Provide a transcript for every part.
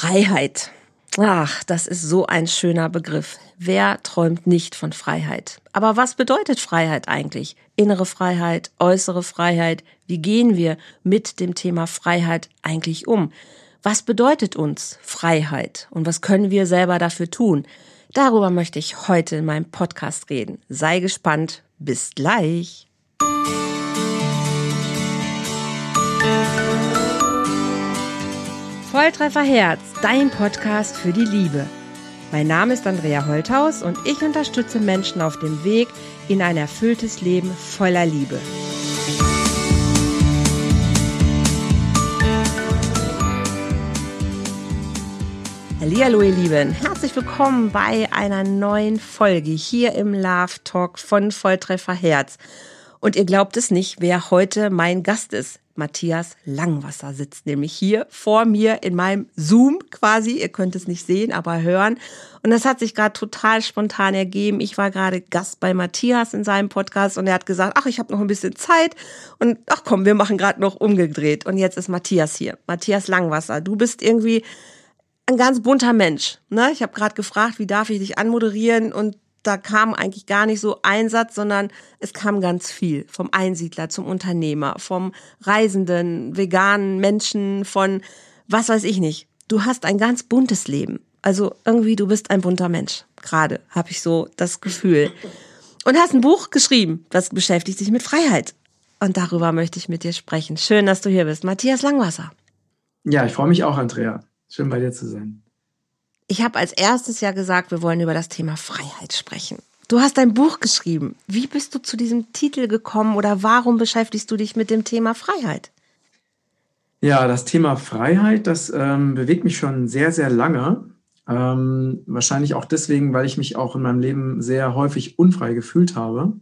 Freiheit. Ach, das ist so ein schöner Begriff. Wer träumt nicht von Freiheit? Aber was bedeutet Freiheit eigentlich? Innere Freiheit, äußere Freiheit? Wie gehen wir mit dem Thema Freiheit eigentlich um? Was bedeutet uns Freiheit und was können wir selber dafür tun? Darüber möchte ich heute in meinem Podcast reden. Sei gespannt. Bis gleich. Volltreffer Herz, dein Podcast für die Liebe. Mein Name ist Andrea Holthaus und ich unterstütze Menschen auf dem Weg in ein erfülltes Leben voller Liebe. Hallo ihr Lieben, herzlich willkommen bei einer neuen Folge hier im Love Talk von Volltreffer Herz. Und ihr glaubt es nicht, wer heute mein Gast ist. Matthias Langwasser sitzt nämlich hier vor mir in meinem Zoom quasi. Ihr könnt es nicht sehen, aber hören. Und das hat sich gerade total spontan ergeben. Ich war gerade Gast bei Matthias in seinem Podcast und er hat gesagt, ach, ich habe noch ein bisschen Zeit und ach komm, wir machen gerade noch umgedreht. Und jetzt ist Matthias hier. Matthias Langwasser, du bist irgendwie ein ganz bunter Mensch. Ne? Ich habe gerade gefragt, wie darf ich dich anmoderieren und da kam eigentlich gar nicht so ein Satz, sondern es kam ganz viel. Vom Einsiedler zum Unternehmer, vom reisenden, veganen Menschen, von was weiß ich nicht. Du hast ein ganz buntes Leben. Also irgendwie, du bist ein bunter Mensch. Gerade habe ich so das Gefühl. Und hast ein Buch geschrieben, das beschäftigt sich mit Freiheit. Und darüber möchte ich mit dir sprechen. Schön, dass du hier bist. Matthias Langwasser. Ja, ich freue mich auch, Andrea. Schön bei dir zu sein. Ich habe als erstes ja gesagt, wir wollen über das Thema Freiheit sprechen. Du hast ein Buch geschrieben. Wie bist du zu diesem Titel gekommen oder warum beschäftigst du dich mit dem Thema Freiheit? Ja, das Thema Freiheit, das ähm, bewegt mich schon sehr, sehr lange. Ähm, wahrscheinlich auch deswegen, weil ich mich auch in meinem Leben sehr häufig unfrei gefühlt habe.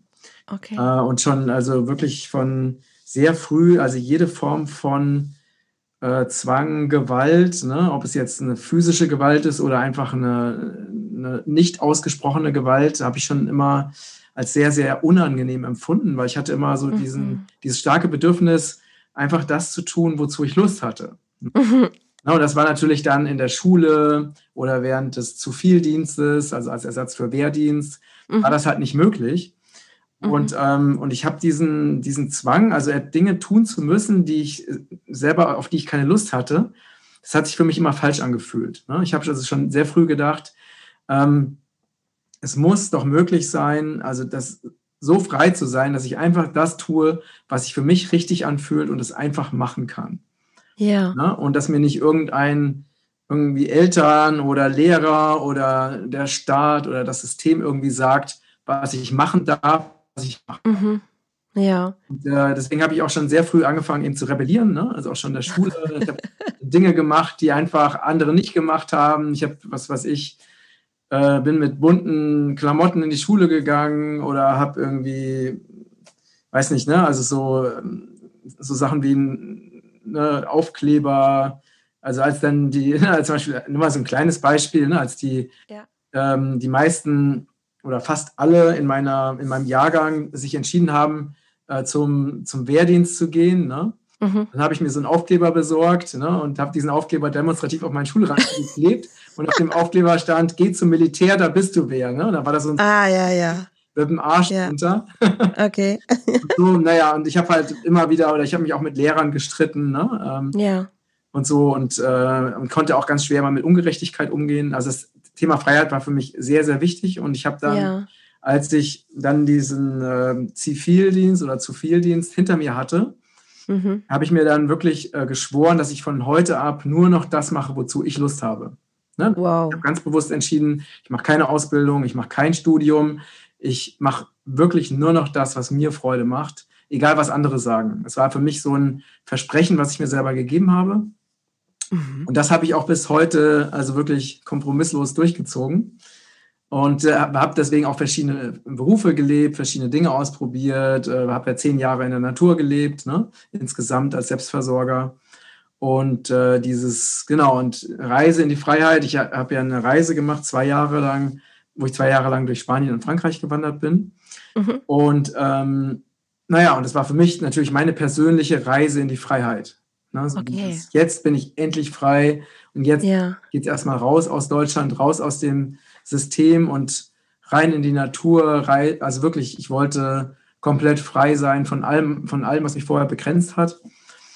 Okay. Äh, und schon also wirklich von sehr früh, also jede Form von äh, Zwang, Gewalt, ne? ob es jetzt eine physische Gewalt ist oder einfach eine, eine nicht ausgesprochene Gewalt, habe ich schon immer als sehr, sehr unangenehm empfunden, weil ich hatte immer so mhm. diesen, dieses starke Bedürfnis, einfach das zu tun, wozu ich Lust hatte. Mhm. Ja, und das war natürlich dann in der Schule oder während des Zuvieldienstes, also als Ersatz für Wehrdienst, mhm. war das halt nicht möglich. Mhm. Und, ähm, und ich habe diesen, diesen Zwang, also Dinge tun zu müssen, die ich äh, selber, auf die ich keine Lust hatte, das hat sich für mich immer falsch angefühlt. Ne? Ich habe also schon sehr früh gedacht, ähm, es muss doch möglich sein, also das so frei zu sein, dass ich einfach das tue, was sich für mich richtig anfühlt und es einfach machen kann. Ja. Ne? Und dass mir nicht irgendein irgendwie Eltern oder Lehrer oder der Staat oder das System irgendwie sagt, was ich machen darf was ich mache. Mhm. Ja. Und, äh, deswegen habe ich auch schon sehr früh angefangen, eben zu rebellieren. Ne? Also auch schon in der Schule. ich habe Dinge gemacht, die einfach andere nicht gemacht haben. Ich habe, was weiß ich, äh, bin mit bunten Klamotten in die Schule gegangen oder habe irgendwie, weiß nicht, ne, also so, so Sachen wie ne, Aufkleber. Also als dann die, ne, zum Beispiel, nur mal so ein kleines Beispiel, ne, als die, ja. ähm, die meisten oder fast alle in, meiner, in meinem Jahrgang sich entschieden haben, äh, zum, zum Wehrdienst zu gehen. Ne? Mhm. Dann habe ich mir so einen Aufkleber besorgt ne, und habe diesen Aufkleber demonstrativ auf meinen Schulrand geklebt. und auf dem Aufkleber stand, geh zum Militär, da bist du wer. Ne? Da war das so ein ah, ja, ja. mit dem Arsch ja. runter. okay. und so, naja, und ich habe halt immer wieder, oder ich habe mich auch mit Lehrern gestritten. Ne? Ähm, ja. Und so und, äh, und konnte auch ganz schwer mal mit Ungerechtigkeit umgehen. Also das Thema Freiheit war für mich sehr, sehr wichtig. Und ich habe dann, ja. als ich dann diesen äh, Zivildienst oder Zuvieldienst hinter mir hatte, mhm. habe ich mir dann wirklich äh, geschworen, dass ich von heute ab nur noch das mache, wozu ich Lust habe. Ne? Wow. Ich habe ganz bewusst entschieden, ich mache keine Ausbildung, ich mache kein Studium, ich mache wirklich nur noch das, was mir Freude macht, egal was andere sagen. Es war für mich so ein Versprechen, was ich mir selber gegeben habe. Mhm. Und das habe ich auch bis heute also wirklich kompromisslos durchgezogen. Und äh, habe deswegen auch verschiedene Berufe gelebt, verschiedene Dinge ausprobiert, äh, habe ja zehn Jahre in der Natur gelebt, ne? insgesamt als Selbstversorger. Und äh, dieses, genau, und Reise in die Freiheit. Ich habe ja eine Reise gemacht, zwei Jahre lang, wo ich zwei Jahre lang durch Spanien und Frankreich gewandert bin. Mhm. Und ähm, naja, und das war für mich natürlich meine persönliche Reise in die Freiheit. Ne? So okay. Jetzt bin ich endlich frei und jetzt ja. geht es erstmal raus aus Deutschland, raus aus dem System und rein in die Natur. Rein, also wirklich, ich wollte komplett frei sein von allem, von allem, was mich vorher begrenzt hat.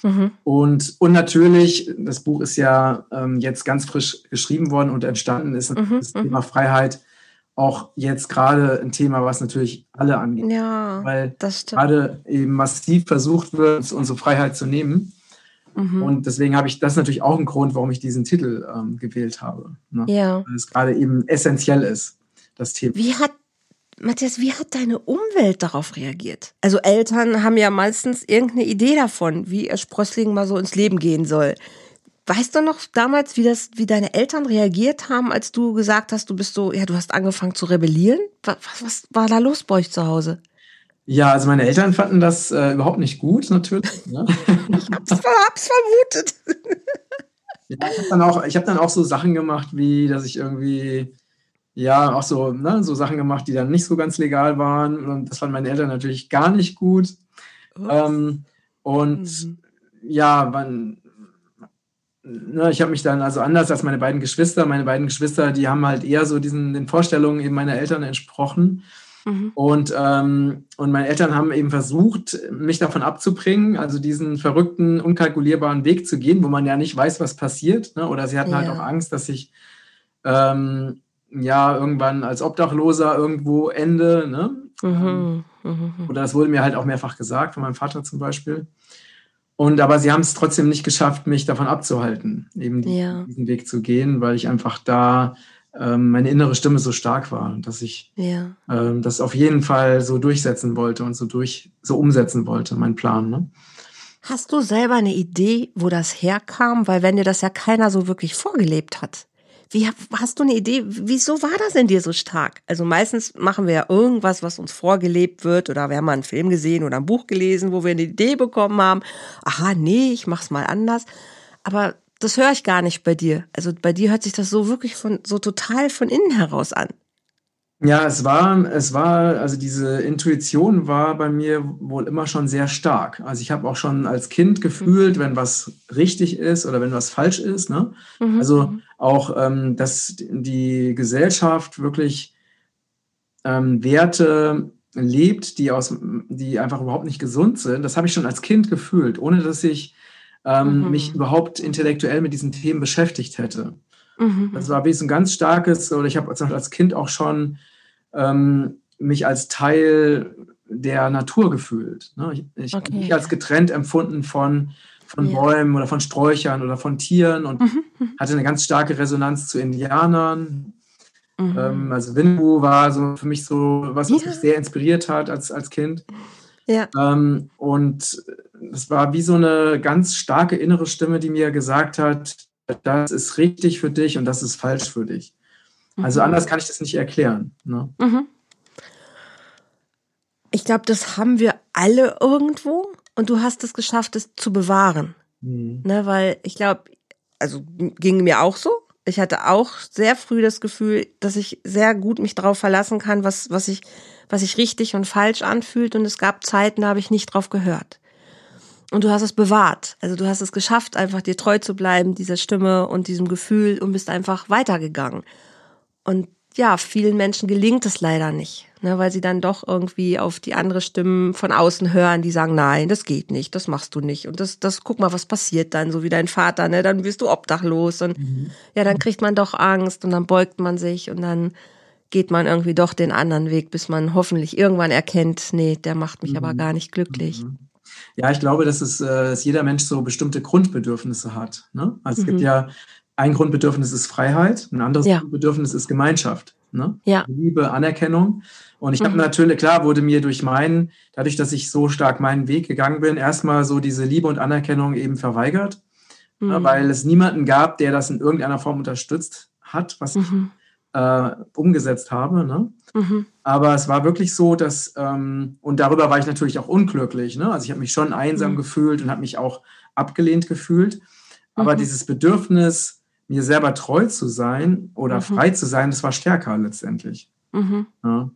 Mhm. Und, und natürlich, das Buch ist ja ähm, jetzt ganz frisch geschrieben worden und entstanden ist mhm. das Thema mhm. Freiheit auch jetzt gerade ein Thema, was natürlich alle angeht. Ja, weil gerade eben massiv versucht wird, unsere Freiheit zu nehmen. Mhm. Und deswegen habe ich das natürlich auch ein Grund, warum ich diesen Titel ähm, gewählt habe. Ne? Ja. Weil es gerade eben essentiell ist, das Thema. Wie hat Matthias, wie hat deine Umwelt darauf reagiert? Also Eltern haben ja meistens irgendeine Idee davon, wie ihr Sprössling mal so ins Leben gehen soll. Weißt du noch damals, wie das, wie deine Eltern reagiert haben, als du gesagt hast, du bist so, ja, du hast angefangen zu rebellieren? Was, was war da los bei euch zu Hause? Ja, also meine Eltern fanden das äh, überhaupt nicht gut, natürlich. Ne? ich hab's, hab's vermutet. ja, ich habe dann, auch, hab dann auch so Sachen gemacht, wie, dass ich irgendwie, ja, auch so, ne, so Sachen gemacht, die dann nicht so ganz legal waren. Und das fanden meine Eltern natürlich gar nicht gut. Ähm, und mhm. ja, man, ne, ich habe mich dann also anders als meine beiden Geschwister, meine beiden Geschwister, die haben halt eher so diesen den Vorstellungen eben meiner Eltern entsprochen. Mhm. Und, ähm, und meine Eltern haben eben versucht, mich davon abzubringen, also diesen verrückten, unkalkulierbaren Weg zu gehen, wo man ja nicht weiß, was passiert. Ne? Oder sie hatten halt ja. halt auch Angst, dass ich ähm, ja irgendwann als Obdachloser irgendwo ende. Ne? Mhm. Mhm. Oder das wurde mir halt auch mehrfach gesagt, von meinem Vater zum Beispiel. Und aber sie haben es trotzdem nicht geschafft, mich davon abzuhalten, eben ja. diesen Weg zu gehen, weil ich einfach da ähm, meine innere Stimme so stark war, dass ich ja. ähm, das auf jeden Fall so durchsetzen wollte und so durch so umsetzen wollte, mein Plan. Ne? Hast du selber eine Idee, wo das herkam? Weil wenn dir das ja keiner so wirklich vorgelebt hat, wie hast du eine Idee? Wieso war das in dir so stark? Also meistens machen wir ja irgendwas, was uns vorgelebt wird, oder wir haben mal einen Film gesehen oder ein Buch gelesen, wo wir eine Idee bekommen haben. Aha, nee, ich mach's mal anders. Aber das höre ich gar nicht bei dir. Also bei dir hört sich das so wirklich von so total von innen heraus an. Ja, es war, es war, also diese Intuition war bei mir wohl immer schon sehr stark. Also ich habe auch schon als Kind gefühlt, wenn was richtig ist oder wenn was falsch ist. Ne? Mhm. Also auch, ähm, dass die Gesellschaft wirklich ähm, Werte lebt, die aus, die einfach überhaupt nicht gesund sind. Das habe ich schon als Kind gefühlt, ohne dass ich ähm, mhm. mich überhaupt intellektuell mit diesen Themen beschäftigt hätte. Mhm. Das war wie so ein ganz starkes, oder ich habe als Kind auch schon ähm, mich als Teil der Natur gefühlt. Ne? Ich, ich okay. habe mich als getrennt empfunden von, von ja. Bäumen oder von Sträuchern oder von Tieren und mhm. hatte eine ganz starke Resonanz zu Indianern. Mhm. Ähm, also Winnetou war so für mich so was, was ja. mich sehr inspiriert hat als, als Kind. Ja. Ähm, und es war wie so eine ganz starke innere Stimme, die mir gesagt hat, das ist richtig für dich und das ist falsch für dich. Also mhm. anders kann ich das nicht erklären. Ne? Mhm. Ich glaube, das haben wir alle irgendwo und du hast es geschafft, es zu bewahren. Mhm. Ne, weil ich glaube, also ging mir auch so. Ich hatte auch sehr früh das Gefühl, dass ich sehr gut mich darauf verlassen kann, was, was ich, was sich richtig und falsch anfühlt. Und es gab Zeiten, da habe ich nicht drauf gehört. Und du hast es bewahrt. Also du hast es geschafft, einfach dir treu zu bleiben, dieser Stimme und diesem Gefühl und bist einfach weitergegangen. Und ja, vielen Menschen gelingt es leider nicht, ne, weil sie dann doch irgendwie auf die andere Stimmen von außen hören, die sagen, nein, das geht nicht, das machst du nicht. Und das, das, guck mal, was passiert dann, so wie dein Vater, ne, dann wirst du obdachlos und mhm. ja, dann kriegt man doch Angst und dann beugt man sich und dann geht man irgendwie doch den anderen Weg, bis man hoffentlich irgendwann erkennt, nee, der macht mich mhm. aber gar nicht glücklich. Mhm. Ja, ich glaube, dass, es, äh, dass jeder Mensch so bestimmte Grundbedürfnisse hat. Ne? Also es gibt mhm. ja ein Grundbedürfnis ist Freiheit, ein anderes ja. Grundbedürfnis ist Gemeinschaft. Ne? Ja. Liebe, Anerkennung. Und ich mhm. habe natürlich, klar, wurde mir durch meinen, dadurch, dass ich so stark meinen Weg gegangen bin, erstmal so diese Liebe und Anerkennung eben verweigert, ne? mhm. ne, weil es niemanden gab, der das in irgendeiner Form unterstützt hat, was mhm. ich äh, umgesetzt habe. Ne? Mhm. Aber es war wirklich so, dass, ähm, und darüber war ich natürlich auch unglücklich. Ne? Also ich habe mich schon einsam mhm. gefühlt und habe mich auch abgelehnt gefühlt. Aber mhm. dieses Bedürfnis, mir selber treu zu sein oder mhm. frei zu sein, das war stärker letztendlich. Mhm. Ja.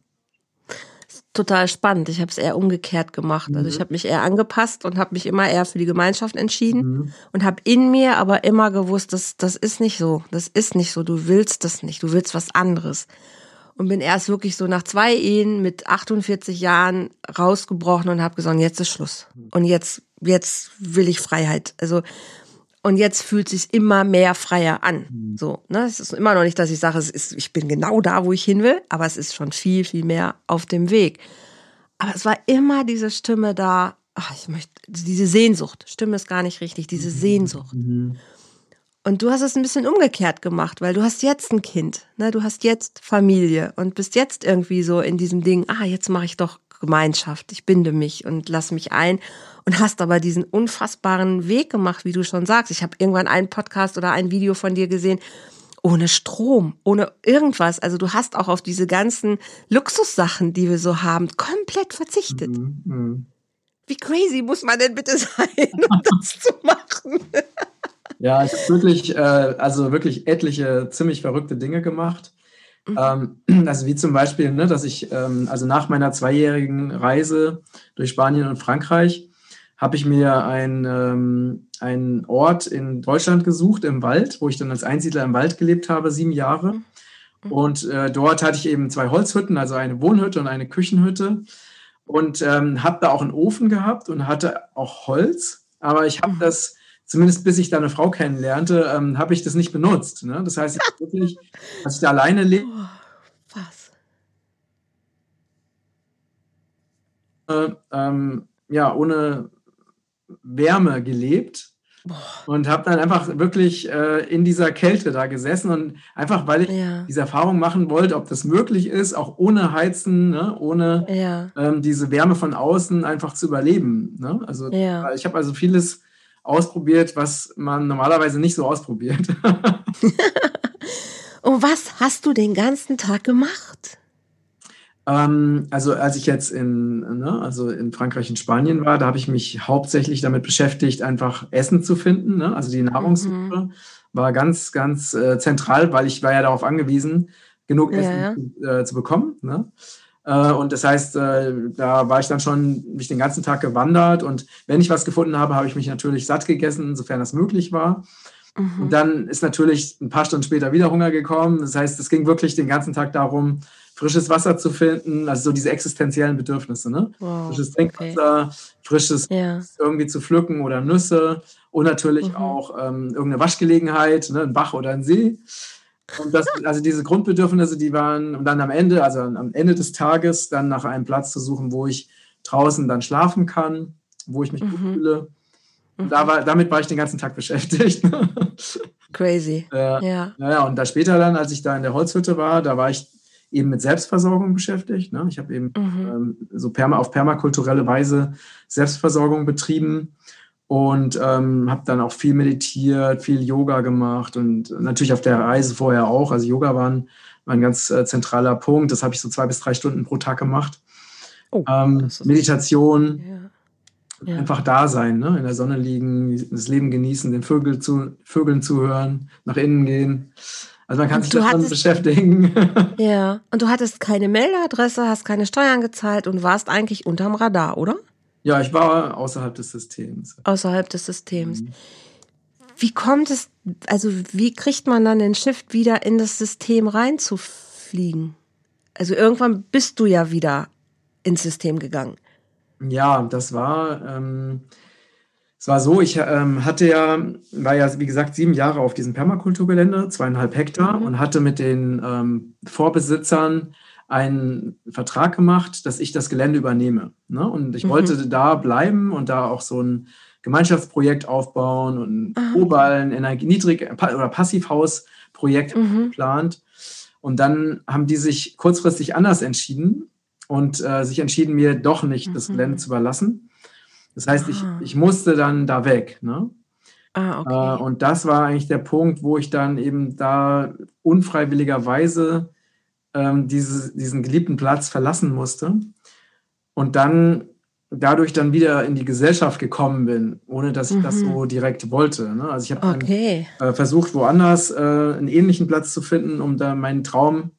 total spannend. Ich habe es eher umgekehrt gemacht. Also ich mhm. habe mich eher angepasst und habe mich immer eher für die Gemeinschaft entschieden mhm. und habe in mir aber immer gewusst, dass das ist nicht so. Das ist nicht so. Du willst das nicht. Du willst was anderes. Und bin erst wirklich so nach zwei Ehen mit 48 Jahren rausgebrochen und habe gesagt, jetzt ist Schluss. Und jetzt, jetzt will ich Freiheit. Also und jetzt fühlt sich immer mehr freier an. Mhm. So, ne? Es ist immer noch nicht, dass ich sage, es ist, ich bin genau da, wo ich hin will, aber es ist schon viel, viel mehr auf dem Weg. Aber es war immer diese Stimme da, ach, ich möchte, diese Sehnsucht. Stimme ist gar nicht richtig, diese mhm. Sehnsucht. Mhm. Und du hast es ein bisschen umgekehrt gemacht, weil du hast jetzt ein Kind, ne? du hast jetzt Familie und bist jetzt irgendwie so in diesem Ding, ah, jetzt mache ich doch Gemeinschaft, ich binde mich und lass mich ein und hast aber diesen unfassbaren Weg gemacht, wie du schon sagst. Ich habe irgendwann einen Podcast oder ein Video von dir gesehen, ohne Strom, ohne irgendwas. Also du hast auch auf diese ganzen Luxussachen, die wir so haben, komplett verzichtet. Mhm, mh. Wie crazy muss man denn bitte sein, um das zu machen? Ja, ich habe wirklich, äh, also wirklich etliche ziemlich verrückte Dinge gemacht. Mhm. Ähm, also wie zum Beispiel, ne, dass ich, ähm, also nach meiner zweijährigen Reise durch Spanien und Frankreich, habe ich mir ein, ähm, einen Ort in Deutschland gesucht, im Wald, wo ich dann als Einsiedler im Wald gelebt habe, sieben Jahre. Mhm. Und äh, dort hatte ich eben zwei Holzhütten, also eine Wohnhütte und eine Küchenhütte. Und ähm, habe da auch einen Ofen gehabt und hatte auch Holz. Aber ich habe mhm. das, zumindest bis ich da eine Frau kennenlernte, ähm, habe ich das nicht benutzt. Ne? Das heißt, ich wirklich, als ich da alleine lebe, oh, was? Äh, ähm, ja, ohne Wärme gelebt und habe dann einfach wirklich äh, in dieser Kälte da gesessen und einfach, weil ich ja. diese Erfahrung machen wollte, ob das möglich ist, auch ohne Heizen, ne, ohne ja. ähm, diese Wärme von außen einfach zu überleben. Ne? Also ja. ich habe also vieles ausprobiert, was man normalerweise nicht so ausprobiert. und was hast du den ganzen Tag gemacht? Ähm, also als ich jetzt in, ne, also in Frankreich und Spanien war, da habe ich mich hauptsächlich damit beschäftigt, einfach Essen zu finden. Ne? Also die Nahrungssuche mhm. war ganz, ganz äh, zentral, weil ich war ja darauf angewiesen, genug ja, Essen. Äh, zu bekommen. Ne? Äh, und das heißt, äh, da war ich dann schon mich den ganzen Tag gewandert und wenn ich was gefunden habe, habe ich mich natürlich satt gegessen, sofern das möglich war. Mhm. Und dann ist natürlich ein paar Stunden später wieder Hunger gekommen. Das heißt, es ging wirklich den ganzen Tag darum, frisches Wasser zu finden, also so diese existenziellen Bedürfnisse, ne? Wow, frisches Trinkwasser, okay. frisches ja. irgendwie zu pflücken oder Nüsse und natürlich mhm. auch ähm, irgendeine Waschgelegenheit, ne? ein Bach oder ein See. Und das, also diese Grundbedürfnisse, die waren, und dann am Ende, also am Ende des Tages, dann nach einem Platz zu suchen, wo ich draußen dann schlafen kann, wo ich mich mhm. gut fühle. Und da war, damit war ich den ganzen Tag beschäftigt. Crazy. Äh, ja. Naja, und da später dann, als ich da in der Holzhütte war, da war ich eben mit Selbstversorgung beschäftigt. Ne? Ich habe eben mhm. ähm, so perma auf permakulturelle Weise Selbstversorgung betrieben und ähm, habe dann auch viel meditiert, viel Yoga gemacht und natürlich auf der Reise vorher auch. Also Yoga war ein, war ein ganz äh, zentraler Punkt. Das habe ich so zwei bis drei Stunden pro Tag gemacht. Oh, ähm, Meditation, ja. Ja. einfach da sein, ne? in der Sonne liegen, das Leben genießen, den Vögel zu, Vögeln zuhören, nach innen gehen. Also man kann sich damit beschäftigen. Ja, und du hattest keine Meldeadresse, hast keine Steuern gezahlt und warst eigentlich unterm Radar, oder? Ja, ich war außerhalb des Systems. Außerhalb des Systems. Mhm. Wie kommt es, also wie kriegt man dann den Shift wieder in das System reinzufliegen? Also irgendwann bist du ja wieder ins System gegangen. Ja, das war, ähm, es war so, ich ähm, hatte ja, war ja, wie gesagt, sieben Jahre auf diesem Permakulturgelände, zweieinhalb Hektar, mhm. und hatte mit den ähm, Vorbesitzern einen Vertrag gemacht, dass ich das Gelände übernehme. Ne? Und ich mhm. wollte da bleiben und da auch so ein Gemeinschaftsprojekt aufbauen und Proballen, Energie, Niedrig- oder Passivhausprojekt mhm. geplant. Und dann haben die sich kurzfristig anders entschieden und äh, sich entschieden, mir doch nicht das mhm. Gelände zu überlassen. Das heißt, ich, ah. ich musste dann da weg. Ne? Ah, okay. Äh, und das war eigentlich der Punkt, wo ich dann eben da unfreiwilligerweise ähm, diese, diesen geliebten Platz verlassen musste und dann dadurch dann wieder in die Gesellschaft gekommen bin, ohne dass ich mhm. das so direkt wollte. Ne? Also ich habe okay. äh, versucht, woanders äh, einen ähnlichen Platz zu finden, um da meinen Traum,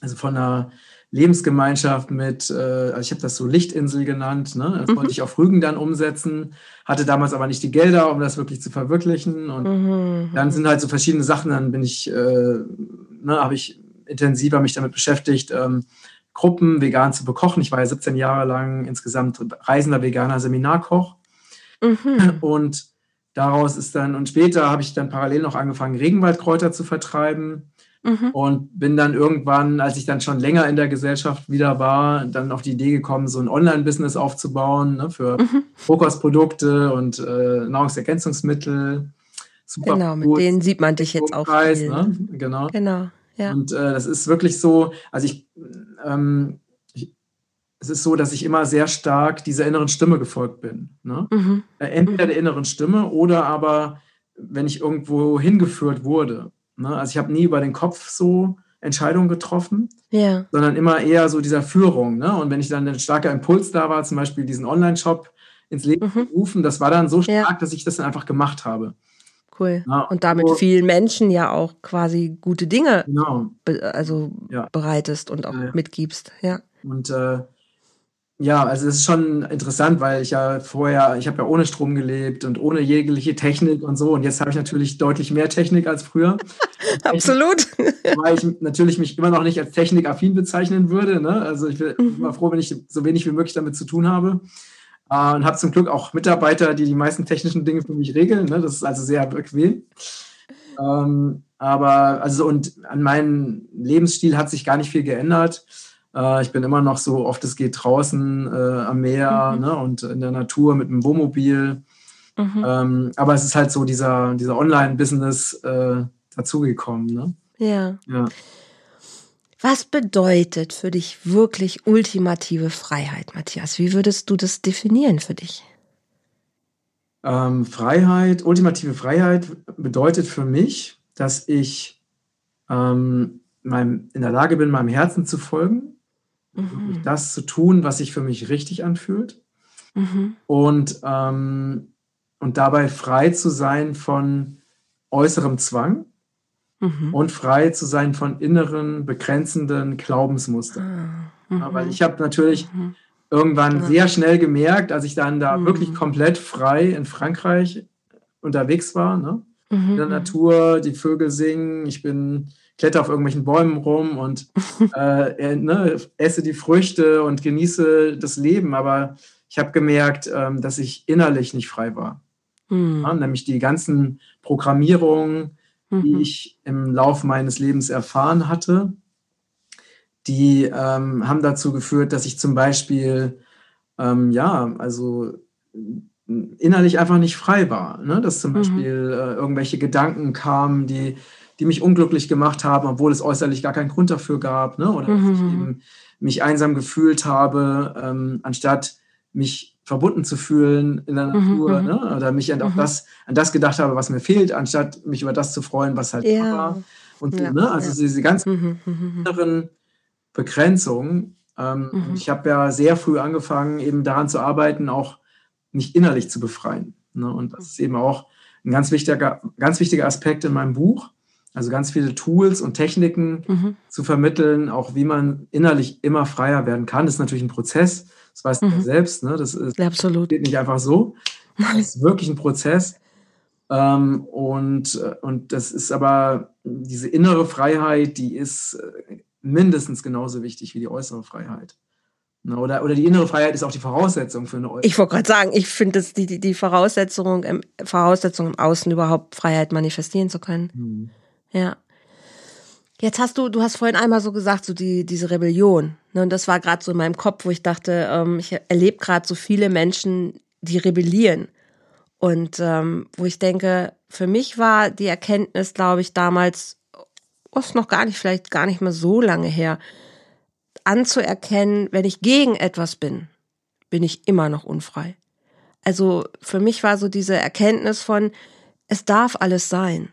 also von einer Lebensgemeinschaft mit, äh, also ich habe das so Lichtinsel genannt, ne? das mhm. wollte ich auf Rügen dann umsetzen, hatte damals aber nicht die Gelder, um das wirklich zu verwirklichen und mhm. dann sind halt so verschiedene Sachen, dann bin ich, äh, ne, habe ich intensiver mich damit beschäftigt, ähm, Gruppen vegan zu bekochen. Ich war ja 17 Jahre lang insgesamt reisender veganer Seminarkoch mhm. und daraus ist dann, und später habe ich dann parallel noch angefangen, Regenwaldkräuter zu vertreiben Mhm. Und bin dann irgendwann, als ich dann schon länger in der Gesellschaft wieder war, dann auf die Idee gekommen, so ein Online-Business aufzubauen ne, für mhm. Fokusprodukte und äh, Nahrungsergänzungsmittel. Super genau, mit denen sieht man dich jetzt auch viel. Ne? Genau. genau ja. Und äh, das ist wirklich so, also ich, ähm, ich, es ist so, dass ich immer sehr stark dieser inneren Stimme gefolgt bin. Ne? Mhm. Äh, entweder der inneren Stimme oder aber, wenn ich irgendwo hingeführt wurde. Ne? Also ich habe nie über den Kopf so Entscheidungen getroffen, ja. sondern immer eher so dieser Führung. Ne? Und wenn ich dann ein starker Impuls da war, zum Beispiel diesen Online-Shop ins Leben mhm. rufen, das war dann so stark, ja. dass ich das dann einfach gemacht habe. Cool. Ja, und damit so, vielen Menschen ja auch quasi gute Dinge genau. be also ja. bereitest und auch mitgibst. Ja. Und äh, ja, also es ist schon interessant, weil ich ja vorher, ich habe ja ohne Strom gelebt und ohne jegliche Technik und so. Und jetzt habe ich natürlich deutlich mehr Technik als früher. Absolut. Weil ich natürlich mich immer noch nicht als technikaffin bezeichnen würde. Ne? Also ich bin mhm. immer froh, wenn ich so wenig wie möglich damit zu tun habe. Äh, und habe zum Glück auch Mitarbeiter, die die meisten technischen Dinge für mich regeln. Ne? Das ist also sehr bequem. Ähm, aber also und an meinem Lebensstil hat sich gar nicht viel geändert. Äh, ich bin immer noch so oft es geht draußen äh, am Meer mhm. ne, und in der Natur mit dem Wohnmobil. Mhm. Ähm, aber es ist halt so dieser, dieser Online-Business äh, dazugekommen. Ne? Ja. ja. Was bedeutet für dich wirklich ultimative Freiheit, Matthias? Wie würdest du das definieren für dich? Ähm, Freiheit, ultimative Freiheit bedeutet für mich, dass ich ähm, meinem, in der Lage bin, meinem Herzen zu folgen mhm. das zu tun, was sich für mich richtig anfühlt. Mhm. Und, ähm, und dabei frei zu sein von äußerem Zwang mhm. und frei zu sein von inneren, begrenzenden Glaubensmustern. Ah. Ja, weil mhm. ich habe natürlich mhm. irgendwann sehr schnell gemerkt, als ich dann da wirklich komplett frei in Frankreich unterwegs war, ne? in der Natur, die Vögel singen, ich bin kletter auf irgendwelchen Bäumen rum und äh, ne, esse die Früchte und genieße das Leben. Aber ich habe gemerkt, ähm, dass ich innerlich nicht frei war. Mhm. Ja, nämlich die ganzen Programmierungen, die mhm. ich im Laufe meines Lebens erfahren hatte, die ähm, haben dazu geführt, dass ich zum Beispiel, ähm, ja, also innerlich einfach nicht frei war. Ne? Dass zum mhm. Beispiel äh, irgendwelche Gedanken kamen, die die mich unglücklich gemacht haben, obwohl es äußerlich gar keinen Grund dafür gab, ne? oder mhm. dass ich mhm. eben mich einsam gefühlt habe, ähm, anstatt mich verbunden zu fühlen in der mhm, Natur, mhm. ne? oder mich an, mhm. das, an das gedacht habe, was mir fehlt, anstatt mich über das zu freuen, was halt ja. war. Und ja, ne? also ja. diese ganzen mhm, inneren Begrenzungen. Ähm, ich habe ja sehr früh angefangen, eben daran zu arbeiten, auch mich innerlich zu befreien. Ne? Und das ist eben auch ein ganz wichtiger, ganz wichtiger Aspekt in meinem Buch. Also ganz viele Tools und Techniken mhm. zu vermitteln, auch wie man innerlich immer freier werden kann. Das ist natürlich ein Prozess. Das weißt mhm. du selbst. Ne? Das ist, Absolut. geht nicht einfach so. Das ist wirklich ein Prozess. Ähm, und, und das ist aber diese innere Freiheit, die ist äh, mindestens genauso wichtig wie die äußere Freiheit. Ne? Oder, oder die innere Freiheit ist auch die Voraussetzung für eine äußere. Ich wollte gerade sagen, ich finde es die, die, die Voraussetzung, im, Voraussetzung im Außen überhaupt Freiheit manifestieren zu können. Mhm. Ja. Jetzt hast du, du hast vorhin einmal so gesagt, so die, diese Rebellion. Ne, und das war gerade so in meinem Kopf, wo ich dachte, ähm, ich erlebe gerade so viele Menschen, die rebellieren. Und ähm, wo ich denke, für mich war die Erkenntnis, glaube ich, damals, oh, ist noch gar nicht, vielleicht gar nicht mehr so lange her, anzuerkennen, wenn ich gegen etwas bin, bin ich immer noch unfrei. Also für mich war so diese Erkenntnis von, es darf alles sein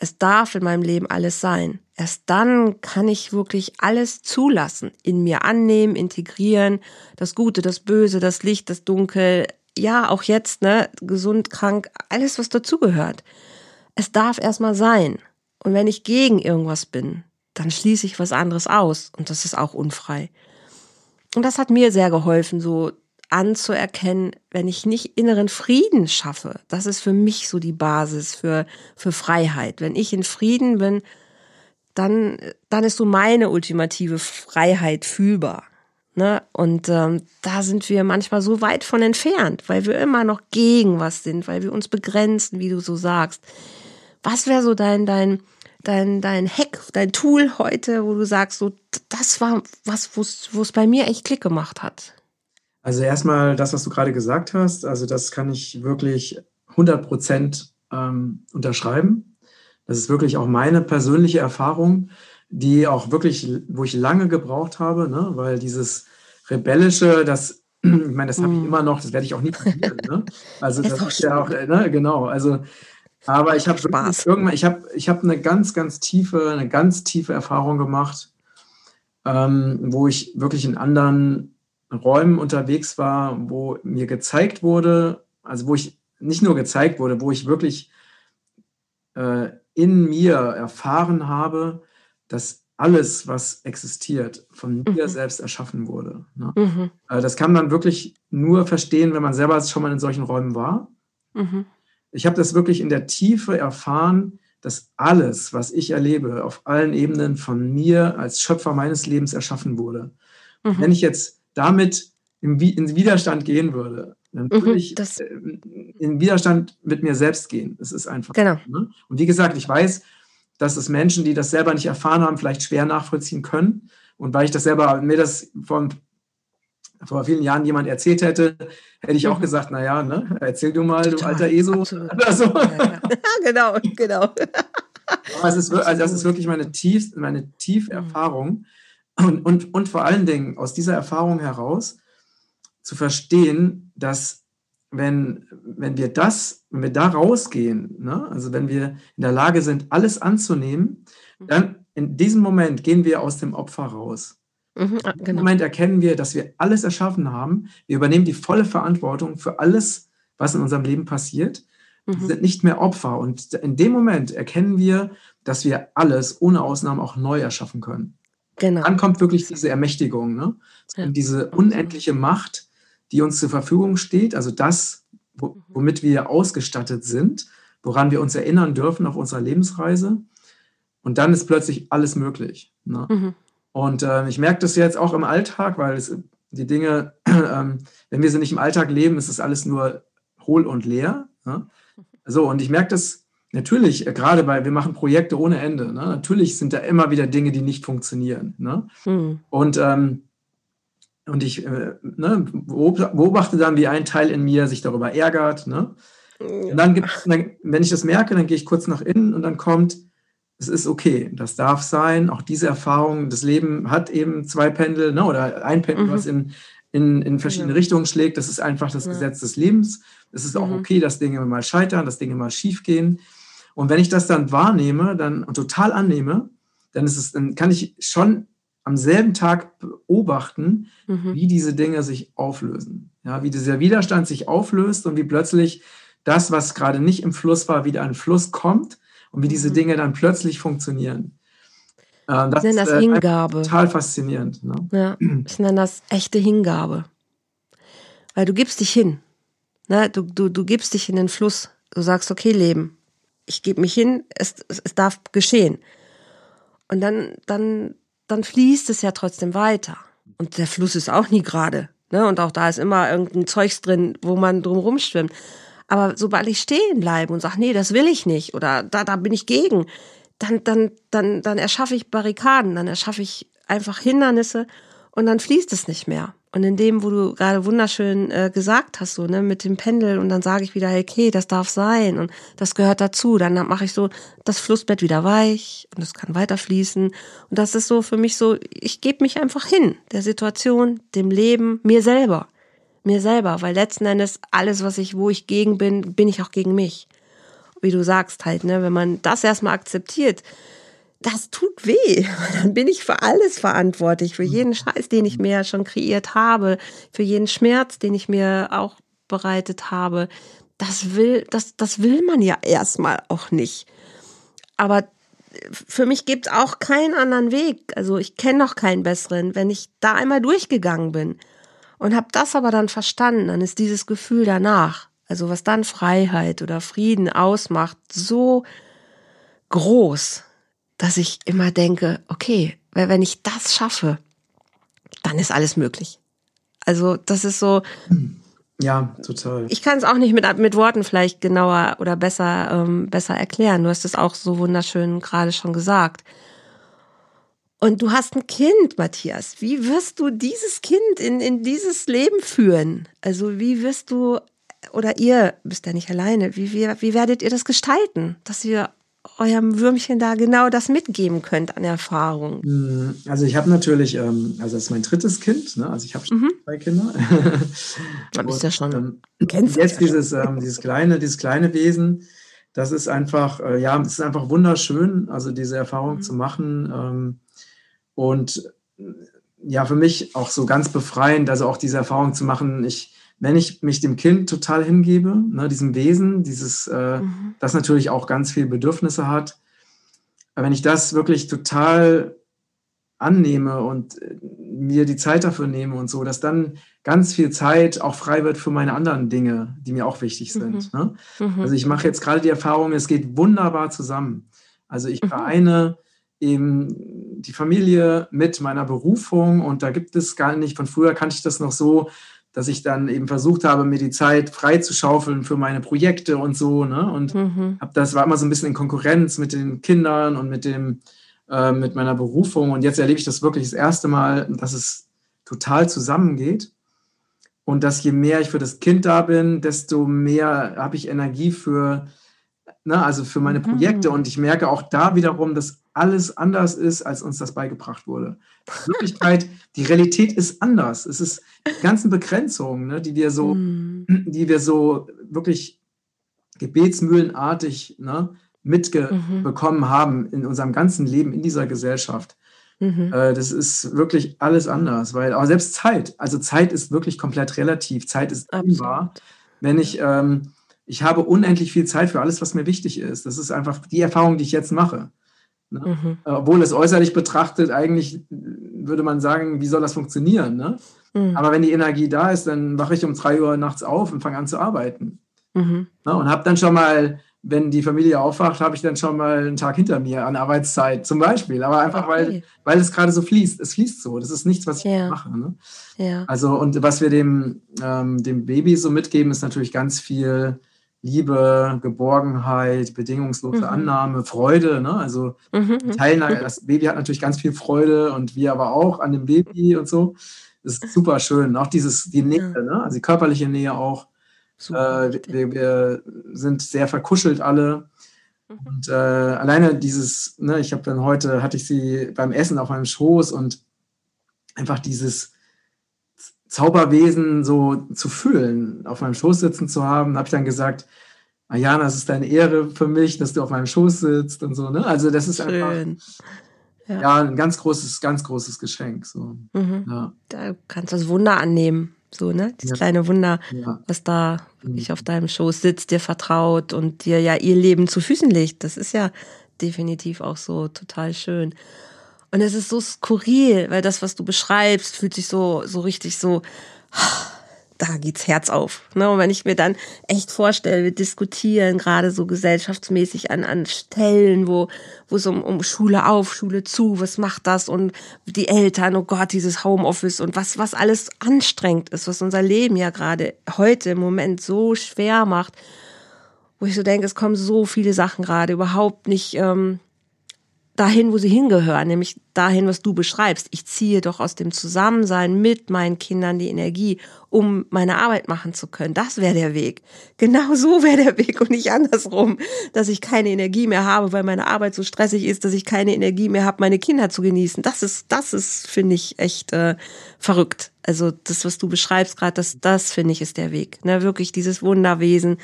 es darf in meinem Leben alles sein. Erst dann kann ich wirklich alles zulassen, in mir annehmen, integrieren, das Gute, das Böse, das Licht, das Dunkel, ja, auch jetzt, ne, gesund, krank, alles, was dazugehört. Es darf erstmal sein. Und wenn ich gegen irgendwas bin, dann schließe ich was anderes aus und das ist auch unfrei. Und das hat mir sehr geholfen, so anzuerkennen, wenn ich nicht inneren Frieden schaffe. Das ist für mich so die Basis für, für Freiheit. Wenn ich in Frieden bin, dann, dann ist so meine ultimative Freiheit fühlbar. Ne? Und ähm, da sind wir manchmal so weit von entfernt, weil wir immer noch gegen was sind, weil wir uns begrenzen, wie du so sagst. Was wäre so dein, dein, dein, dein Hack, dein Tool heute, wo du sagst, so, das war was, wo es bei mir echt Klick gemacht hat? Also erstmal das, was du gerade gesagt hast, also das kann ich wirklich 100 Prozent ähm, unterschreiben. Das ist wirklich auch meine persönliche Erfahrung, die auch wirklich, wo ich lange gebraucht habe, ne? weil dieses rebellische, das, ich meine, das habe ich hm. immer noch, das werde ich auch nie probieren. Ne? Also das, ist ja auch, ne? genau. Also aber ich habe irgendwann, ich habe, ich habe eine ganz, ganz tiefe, eine ganz tiefe Erfahrung gemacht, ähm, wo ich wirklich in anderen Räumen unterwegs war, wo mir gezeigt wurde, also wo ich nicht nur gezeigt wurde, wo ich wirklich äh, in mir erfahren habe, dass alles, was existiert, von mir mhm. selbst erschaffen wurde. Ne? Mhm. Äh, das kann man wirklich nur verstehen, wenn man selber schon mal in solchen Räumen war. Mhm. Ich habe das wirklich in der Tiefe erfahren, dass alles, was ich erlebe, auf allen Ebenen von mir als Schöpfer meines Lebens erschaffen wurde. Mhm. Wenn ich jetzt damit in Widerstand gehen würde, dann mhm, würde ich das, äh, in Widerstand mit mir selbst gehen. Das ist einfach. Genau. Ne? Und wie gesagt, ich weiß, dass es Menschen, die das selber nicht erfahren haben, vielleicht schwer nachvollziehen können. Und weil ich das selber, mir das vor, vor vielen Jahren jemand erzählt hätte, hätte ich auch mhm. gesagt, naja, ne, erzähl du mal, du alter ESO. Oder so. Ja, ja. genau, genau. Aber es ist, also das ist wirklich meine tief, meine tiefe mhm. Erfahrung. Und, und, und vor allen Dingen aus dieser Erfahrung heraus zu verstehen, dass wenn, wenn wir das, wenn wir da rausgehen, ne, also wenn wir in der Lage sind, alles anzunehmen, mhm. dann in diesem Moment gehen wir aus dem Opfer raus. Mhm, ah, genau. Im Moment erkennen wir, dass wir alles erschaffen haben. Wir übernehmen die volle Verantwortung für alles, was in unserem Leben passiert. Wir mhm. sind nicht mehr Opfer. Und in dem Moment erkennen wir, dass wir alles ohne Ausnahme auch neu erschaffen können. Genau. Dann kommt wirklich diese Ermächtigung, ne? Ja. diese unendliche Macht, die uns zur Verfügung steht, also das, mhm. womit wir ausgestattet sind, woran wir uns erinnern dürfen auf unserer Lebensreise. Und dann ist plötzlich alles möglich. Ne? Mhm. Und äh, ich merke das jetzt auch im Alltag, weil es, die Dinge, äh, wenn wir sie nicht im Alltag leben, ist das alles nur hohl und leer. Ne? So, und ich merke das natürlich, äh, gerade bei, wir machen Projekte ohne Ende. Ne? Natürlich sind da immer wieder Dinge, die nicht funktionieren. Ne? Mhm. Und, ähm, und ich äh, ne, beobachte dann, wie ein Teil in mir sich darüber ärgert. Ne? Und dann gibt wenn ich das merke, dann gehe ich kurz nach innen und dann kommt, es ist okay, das darf sein. Auch diese Erfahrung, das Leben hat eben zwei Pendel ne, oder ein Pendel, mhm. was in, in, in verschiedene ja. Richtungen schlägt. Das ist einfach das ja. Gesetz des Lebens. Es ist auch mhm. okay, dass Dinge mal scheitern, dass Dinge mal schief gehen. Und wenn ich das dann wahrnehme dann, und total annehme, dann, ist es, dann kann ich schon am selben Tag beobachten, mhm. wie diese Dinge sich auflösen. Ja, wie dieser Widerstand sich auflöst und wie plötzlich das, was gerade nicht im Fluss war, wieder ein Fluss kommt und wie diese mhm. Dinge dann plötzlich funktionieren. Ähm, das ich nenne das ist, äh, Hingabe. Total faszinierend. Ne? Ja, ich nenne das echte Hingabe. Weil du gibst dich hin. Ne? Du, du, du gibst dich in den Fluss. Du sagst, okay, Leben, ich gebe mich hin, es, es, es darf geschehen. Und dann, dann, dann fließt es ja trotzdem weiter. Und der Fluss ist auch nie gerade. Ne? Und auch da ist immer irgendein Zeugs drin, wo man drum rumschwimmt. Aber sobald ich stehen bleibe und sage, nee, das will ich nicht oder da, da bin ich gegen, dann, dann, dann, dann erschaffe ich Barrikaden, dann erschaffe ich einfach Hindernisse und dann fließt es nicht mehr. Und in dem, wo du gerade wunderschön äh, gesagt hast, so, ne, mit dem Pendel, und dann sage ich wieder, hey, okay, das darf sein und das gehört dazu. Dann mache ich so das Flussbett wieder weich und es kann weiter fließen. Und das ist so für mich so, ich gebe mich einfach hin, der Situation, dem Leben, mir selber mir selber, weil letzten Endes alles, was ich, wo ich gegen bin, bin ich auch gegen mich. Wie du sagst halt, ne, wenn man das erstmal akzeptiert, das tut weh. Dann bin ich für alles verantwortlich, für jeden Scheiß, den ich mir schon kreiert habe, für jeden Schmerz, den ich mir auch bereitet habe. Das will, das, das will man ja erstmal auch nicht. Aber für mich gibt es auch keinen anderen Weg. Also ich kenne noch keinen besseren. Wenn ich da einmal durchgegangen bin und habe das aber dann verstanden, dann ist dieses Gefühl danach, also was dann Freiheit oder Frieden ausmacht, so groß, dass ich immer denke, okay, wenn ich das schaffe, dann ist alles möglich. Also das ist so. Ja, total. Ich kann es auch nicht mit, mit Worten vielleicht genauer oder besser, ähm, besser erklären. Du hast es auch so wunderschön gerade schon gesagt. Und du hast ein Kind, Matthias. Wie wirst du dieses Kind in, in dieses Leben führen? Also wie wirst du, oder ihr bist ja nicht alleine, wie, wie, wie werdet ihr das gestalten, dass ihr eurem Würmchen da genau das mitgeben könnt an Erfahrung? Hm, also ich habe natürlich, ähm, also das ist mein drittes Kind, ne? also ich habe mhm. zwei Kinder. Du bist ja schon, ähm, kennst jetzt ja dieses, ähm, dieses kleine, dieses kleine Wesen, das ist einfach, äh, ja, es ist einfach wunderschön, also diese Erfahrung mhm. zu machen ähm, und ja, für mich auch so ganz befreiend, also auch diese Erfahrung zu machen, ich wenn ich mich dem Kind total hingebe, ne, diesem Wesen, dieses, äh, mhm. das natürlich auch ganz viele Bedürfnisse hat, wenn ich das wirklich total annehme und äh, mir die Zeit dafür nehme und so, dass dann ganz viel Zeit auch frei wird für meine anderen Dinge, die mir auch wichtig sind. Mhm. Ne? Mhm. Also ich mache jetzt gerade die Erfahrung, es geht wunderbar zusammen. Also ich mhm. vereine eben die Familie mit meiner Berufung und da gibt es gar nicht, von früher kannte ich das noch so, dass ich dann eben versucht habe, mir die Zeit frei zu schaufeln für meine Projekte und so, ne? Und mhm. hab, das war immer so ein bisschen in Konkurrenz mit den Kindern und mit dem, äh, mit meiner Berufung. Und jetzt erlebe ich das wirklich das erste Mal, dass es total zusammengeht. Und dass je mehr ich für das Kind da bin, desto mehr habe ich Energie für, ne, also für meine Projekte. Mhm. Und ich merke auch da wiederum, dass alles anders ist, als uns das beigebracht wurde. Die Wirklichkeit, die Realität ist anders. Es ist die ganzen Begrenzungen, ne, die wir so, mm. die wir so wirklich gebetsmühlenartig ne, mitbekommen mhm. haben in unserem ganzen Leben in dieser Gesellschaft. Mhm. Äh, das ist wirklich alles anders, weil auch selbst Zeit, also Zeit ist wirklich komplett relativ. Zeit ist wahr. Wenn ich ähm, ich habe unendlich viel Zeit für alles, was mir wichtig ist. Das ist einfach die Erfahrung, die ich jetzt mache. Ne? Mhm. Obwohl es äußerlich betrachtet, eigentlich würde man sagen, wie soll das funktionieren? Ne? Mhm. Aber wenn die Energie da ist, dann wache ich um drei Uhr nachts auf und fange an zu arbeiten. Mhm. Ne? Und habe dann schon mal, wenn die Familie aufwacht, habe ich dann schon mal einen Tag hinter mir an Arbeitszeit zum Beispiel. Aber einfach, okay. weil, weil es gerade so fließt. Es fließt so. Das ist nichts, was ich ja. mache. Ne? Ja. Also, und was wir dem, ähm, dem Baby so mitgeben, ist natürlich ganz viel Liebe, Geborgenheit, bedingungslose mhm. Annahme, Freude. Ne? Also mhm. mhm. Teilnahme, das Baby hat natürlich ganz viel Freude und wir aber auch an dem Baby und so. Das ist super schön. Auch dieses, die Nähe, ja. ne? also die körperliche Nähe auch. Äh, wir, wir, sind sehr verkuschelt alle. Mhm. Und äh, alleine dieses, ne, ich habe dann heute, hatte ich sie beim Essen auf meinem Schoß und einfach dieses, Zauberwesen so zu fühlen, auf meinem Schoß sitzen zu haben, habe ich dann gesagt, Ayana, es ist eine Ehre für mich, dass du auf meinem Schoß sitzt und so. Ne? Also das ist Schön. einfach ja. ja. ein ganz großes, ganz großes Geschenk. So. Mhm. Ja. Da kannst du das Wunder annehmen. So, ne? Das ja. kleine Wunder, was da wirklich mhm. auf deinem Schoß sitzt, dir vertraut und dir ja ihr Leben zu Füßen legt. Das ist ja definitiv auch so total schön. Und es ist so skurril, weil das, was du beschreibst, fühlt sich so, so richtig so, da geht's Herz auf. Ne? Und wenn ich mir dann echt vorstelle, wir diskutieren gerade so gesellschaftsmäßig an, an Stellen, wo, wo es um, um Schule auf, Schule zu, was macht das und die Eltern, oh Gott, dieses Homeoffice und was, was alles anstrengend ist, was unser Leben ja gerade heute im Moment so schwer macht, wo ich so denke, es kommen so viele Sachen gerade überhaupt nicht, ähm, dahin, wo sie hingehören, nämlich dahin, was du beschreibst. Ich ziehe doch aus dem Zusammensein mit meinen Kindern die Energie, um meine Arbeit machen zu können. Das wäre der Weg. Genau so wäre der Weg und nicht andersrum, dass ich keine Energie mehr habe, weil meine Arbeit so stressig ist, dass ich keine Energie mehr habe, meine Kinder zu genießen. Das ist, das ist, finde ich, echt äh, verrückt. Also das, was du beschreibst gerade, das, das finde ich ist der Weg. Ne? Wirklich dieses Wunderwesen,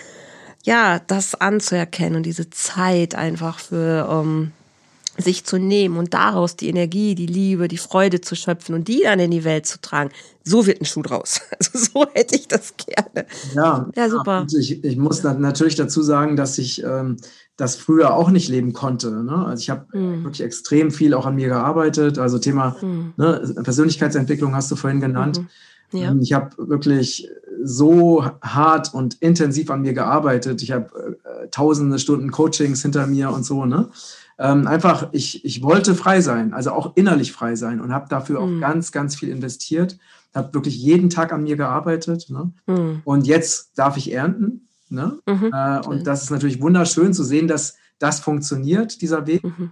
ja, das anzuerkennen und diese Zeit einfach für ähm, sich zu nehmen und daraus die Energie, die Liebe, die Freude zu schöpfen und die dann in die Welt zu tragen. So wird ein Schuh draus. Also so hätte ich das gerne. Ja, ja super. Ich, ich muss natürlich dazu sagen, dass ich ähm, das früher auch nicht leben konnte. Ne? Also ich habe mhm. wirklich extrem viel auch an mir gearbeitet. Also Thema mhm. ne, Persönlichkeitsentwicklung hast du vorhin genannt. Mhm. Ja. Ähm, ich habe wirklich so hart und intensiv an mir gearbeitet. Ich habe äh, tausende Stunden Coachings hinter mir und so. Ne? Ähm, einfach, ich, ich wollte frei sein, also auch innerlich frei sein und habe dafür auch mhm. ganz, ganz viel investiert. Habe wirklich jeden Tag an mir gearbeitet. Ne? Mhm. Und jetzt darf ich ernten. Ne? Mhm. Äh, und das ist natürlich wunderschön zu sehen, dass das funktioniert, dieser Weg. Mhm.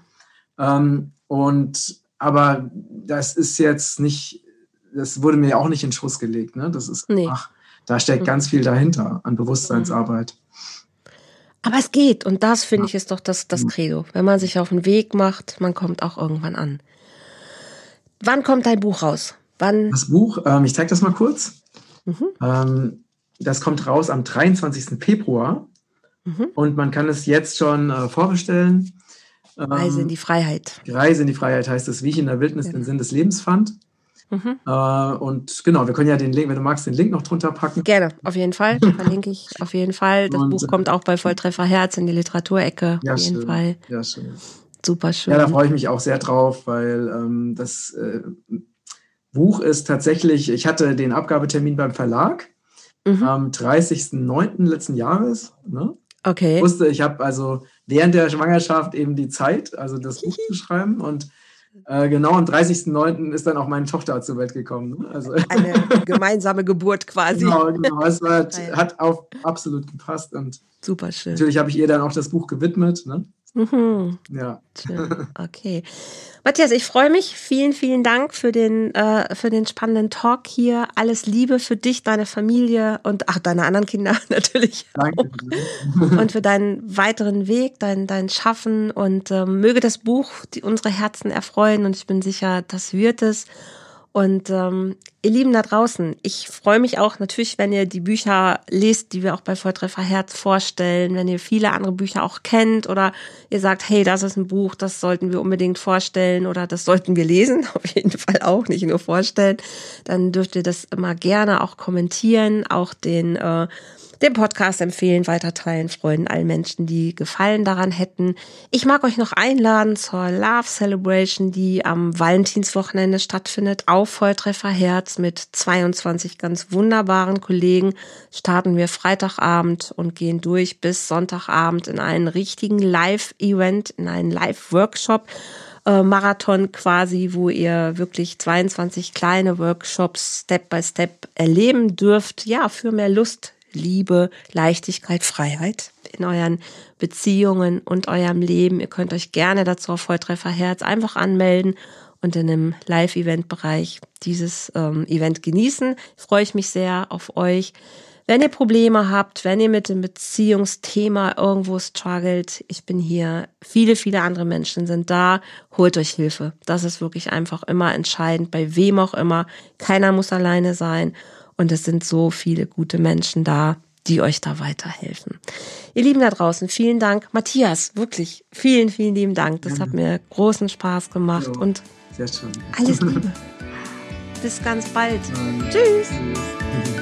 Ähm, und aber das ist jetzt nicht, das wurde mir auch nicht in Schuss gelegt. Ne? Das ist, nee. ach, da steckt mhm. ganz viel dahinter an Bewusstseinsarbeit. Aber es geht und das finde ich ist doch das, das Credo. Wenn man sich auf den Weg macht, man kommt auch irgendwann an. Wann kommt dein Buch raus? Wann? Das Buch, ähm, ich zeige das mal kurz. Mhm. Ähm, das kommt raus am 23. Februar mhm. und man kann es jetzt schon äh, vorbestellen. Ähm, Reise in die Freiheit. Reise in die Freiheit heißt es, wie ich in der Wildnis genau. den Sinn des Lebens fand. Mhm. Äh, und genau, wir können ja den Link, wenn du magst, den Link noch drunter packen. Gerne, auf jeden Fall. Verlinke ich auf jeden Fall. Das und, Buch kommt auch bei Volltreffer Herz in die Literaturecke. Ja, auf jeden schön. Fall. Ja, schön. Super schön. Ja, da freue ich mich auch sehr drauf, weil ähm, das äh, Buch ist tatsächlich, ich hatte den Abgabetermin beim Verlag mhm. am 30.09. letzten Jahres. Ne? Okay. Ich wusste, ich habe also während der Schwangerschaft eben die Zeit, also das Buch zu schreiben und äh, genau am 30.09. ist dann auch meine Tochter zur Welt gekommen. Ne? Also Eine gemeinsame Geburt quasi. Genau, genau. Es war, hat auch absolut gepasst. Und Super schön. Natürlich habe ich ihr dann auch das Buch gewidmet. Ne? Mhm. Ja. Schön. Okay. Matthias, ich freue mich. Vielen, vielen Dank für den, äh, für den spannenden Talk hier. Alles Liebe für dich, deine Familie und ach, deine anderen Kinder natürlich. Danke. Auch. Und für deinen weiteren Weg, dein, dein Schaffen und ähm, möge das Buch die, unsere Herzen erfreuen und ich bin sicher, das wird es. Und ähm, ihr Lieben da draußen, ich freue mich auch natürlich, wenn ihr die Bücher lest, die wir auch bei Volltreffer Herz vorstellen, wenn ihr viele andere Bücher auch kennt oder ihr sagt, hey, das ist ein Buch, das sollten wir unbedingt vorstellen oder das sollten wir lesen, auf jeden Fall auch, nicht nur vorstellen, dann dürft ihr das immer gerne auch kommentieren, auch den äh, den Podcast empfehlen, weiter teilen, freuen allen Menschen, die Gefallen daran hätten. Ich mag euch noch einladen zur Love Celebration, die am Valentinswochenende stattfindet, auf Volltreffer Herz mit 22 ganz wunderbaren Kollegen. Starten wir Freitagabend und gehen durch bis Sonntagabend in einen richtigen Live-Event, in einen Live-Workshop. Äh, Marathon quasi, wo ihr wirklich 22 kleine Workshops Step by Step erleben dürft. Ja, für mehr Lust, Liebe, Leichtigkeit, Freiheit in euren Beziehungen und eurem Leben. Ihr könnt euch gerne dazu auf Volltreffer Herz einfach anmelden und in einem Live-Event-Bereich dieses ähm, Event genießen. Freue ich mich sehr auf euch. Wenn ihr Probleme habt, wenn ihr mit dem Beziehungsthema irgendwo struggelt, ich bin hier. Viele, viele andere Menschen sind da. Holt euch Hilfe. Das ist wirklich einfach immer entscheidend, bei wem auch immer. Keiner muss alleine sein. Und es sind so viele gute Menschen da, die euch da weiterhelfen. Ihr Lieben da draußen, vielen Dank. Matthias, wirklich vielen, vielen lieben Dank. Das hat mir großen Spaß gemacht jo, und alles Liebe. Bis ganz bald. Tschüss. Tschüss.